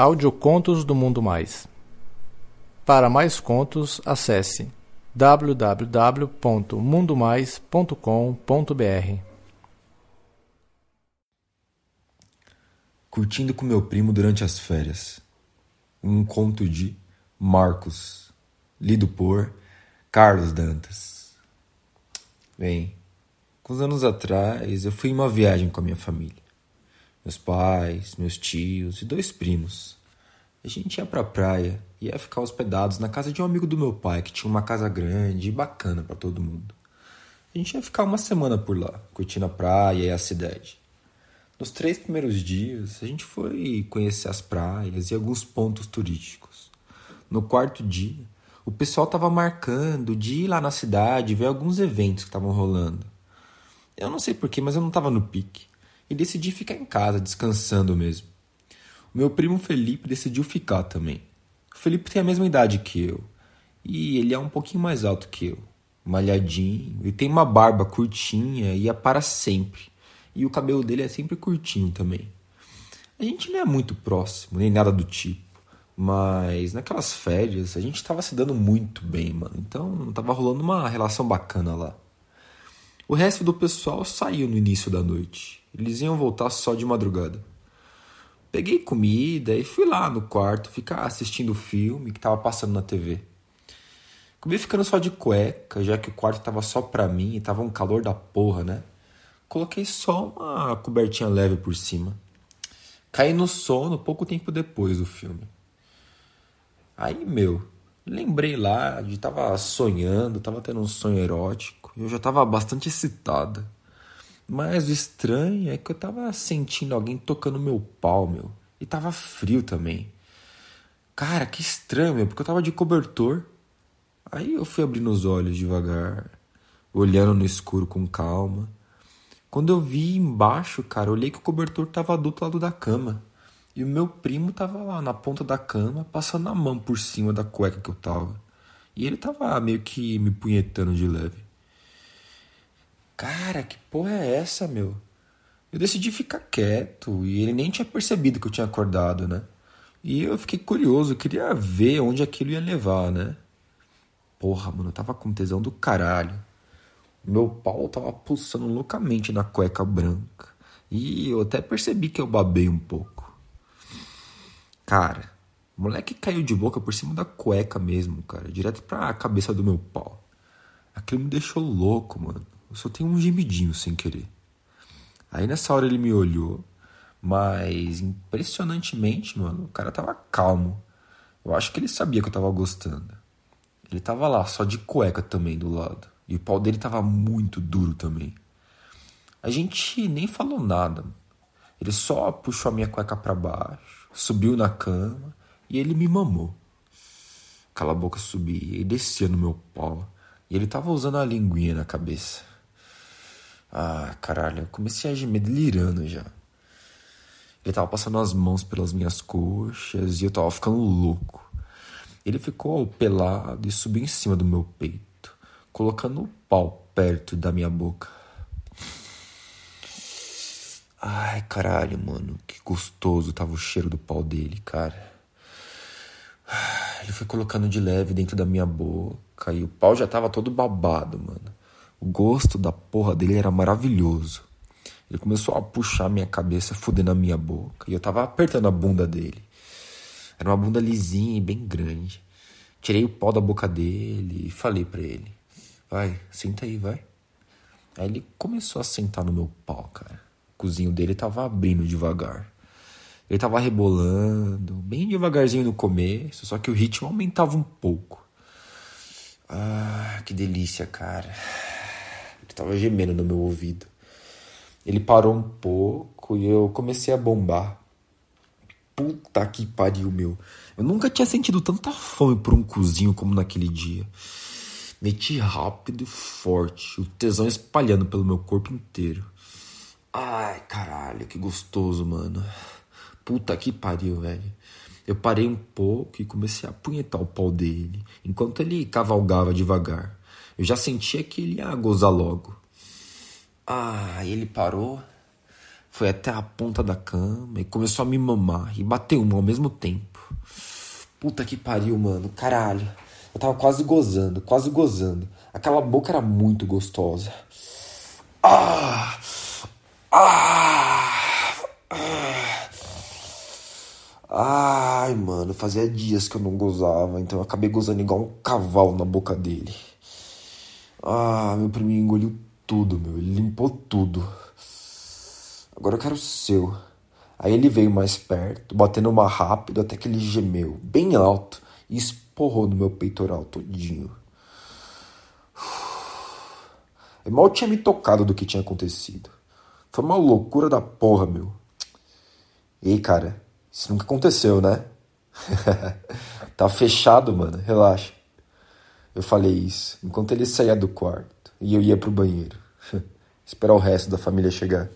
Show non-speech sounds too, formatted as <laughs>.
Audiocontos do Mundo Mais. Para mais contos, acesse www.mundomais.com.br. Curtindo com meu primo durante as férias. Um conto de Marcos, lido por Carlos Dantas. Bem, alguns anos atrás eu fui em uma viagem com a minha família meus pais, meus tios e dois primos. A gente ia pra praia e ia ficar hospedados na casa de um amigo do meu pai que tinha uma casa grande e bacana para todo mundo. A gente ia ficar uma semana por lá, curtindo a praia e a cidade. Nos três primeiros dias, a gente foi conhecer as praias e alguns pontos turísticos. No quarto dia, o pessoal estava marcando de ir lá na cidade ver alguns eventos que estavam rolando. Eu não sei porquê, mas eu não estava no pique e decidi ficar em casa, descansando mesmo. O meu primo Felipe decidiu ficar também. O Felipe tem a mesma idade que eu, e ele é um pouquinho mais alto que eu, malhadinho, e tem uma barba curtinha e é para sempre, e o cabelo dele é sempre curtinho também. A gente não é muito próximo, nem nada do tipo. Mas naquelas férias a gente tava se dando muito bem, mano. Então tava rolando uma relação bacana lá. O resto do pessoal saiu no início da noite. Eles iam voltar só de madrugada. Peguei comida e fui lá no quarto ficar assistindo o filme que estava passando na TV. Acabei ficando só de cueca, já que o quarto estava só pra mim e tava um calor da porra, né? Coloquei só uma cobertinha leve por cima. Caí no sono pouco tempo depois do filme. Aí, meu, lembrei lá de tava sonhando, tava tendo um sonho erótico. Eu já tava bastante excitada. Mas o estranho é que eu tava sentindo alguém tocando meu pau, meu. E tava frio também. Cara, que estranho, meu, porque eu tava de cobertor. Aí eu fui abrindo os olhos devagar, olhando no escuro com calma. Quando eu vi embaixo, cara, olhei que o cobertor tava do outro lado da cama. E o meu primo tava lá na ponta da cama, passando a mão por cima da cueca que eu tava. E ele tava meio que me punhetando de leve. Cara, que porra é essa, meu? Eu decidi ficar quieto e ele nem tinha percebido que eu tinha acordado, né? E eu fiquei curioso, eu queria ver onde aquilo ia levar, né? Porra, mano, eu tava com tesão do caralho. Meu pau tava pulsando loucamente na cueca branca. E eu até percebi que eu babei um pouco. Cara, o moleque caiu de boca por cima da cueca mesmo, cara, direto pra cabeça do meu pau. Aquilo me deixou louco, mano. Eu só tenho um gemidinho sem querer. Aí nessa hora ele me olhou, mas impressionantemente, mano, o cara tava calmo. Eu acho que ele sabia que eu tava gostando. Ele tava lá, só de cueca também do lado. E o pau dele tava muito duro também. A gente nem falou nada. Ele só puxou a minha cueca para baixo, subiu na cama e ele me mamou. Aquela boca subia e descia no meu pau. E ele tava usando a linguinha na cabeça. Ah, caralho, eu comecei a gemer delirando já. Ele tava passando as mãos pelas minhas coxas e eu tava ficando louco. Ele ficou pelado e subiu em cima do meu peito, colocando o pau perto da minha boca. Ai, caralho, mano, que gostoso tava o cheiro do pau dele, cara. Ele foi colocando de leve dentro da minha boca e o pau já tava todo babado, mano. O gosto da porra dele era maravilhoso. Ele começou a puxar minha cabeça, fudendo a minha boca. E eu tava apertando a bunda dele. Era uma bunda lisinha e bem grande. Tirei o pau da boca dele e falei para ele: Vai, senta aí, vai. Aí ele começou a sentar no meu pau, cara. Cozinho dele tava abrindo devagar. Ele tava rebolando, bem devagarzinho no começo, só que o ritmo aumentava um pouco. Ah, que delícia, cara que estava gemendo no meu ouvido. Ele parou um pouco e eu comecei a bombar. Puta que pariu, meu. Eu nunca tinha sentido tanta fome por um cozinho como naquele dia. Meti rápido e forte, o tesão espalhando pelo meu corpo inteiro. Ai, caralho, que gostoso, mano. Puta que pariu, velho. Eu parei um pouco e comecei a apunhetar o pau dele, enquanto ele cavalgava devagar. Eu já sentia que ele ia gozar logo. Ah, ele parou. foi até a ponta da cama e começou a me mamar e bateu uma ao mesmo tempo. Puta que pariu, mano. Caralho. Eu tava quase gozando, quase gozando. Aquela boca era muito gostosa. Ah! Ah! ah. Ai, mano, fazia dias que eu não gozava, então eu acabei gozando igual um cavalo na boca dele. Ah, meu priminho engoliu tudo, meu. Ele limpou tudo. Agora eu quero o seu. Aí ele veio mais perto, batendo uma rápido até que ele gemeu, bem alto, e esporrou no meu peitoral todinho. Eu mal tinha me tocado do que tinha acontecido. Foi uma loucura da porra, meu. Ei, cara, isso nunca aconteceu, né? <laughs> tá fechado, mano, relaxa. Eu falei isso enquanto ele saía do quarto e eu ia pro banheiro. <laughs> Esperar o resto da família chegar.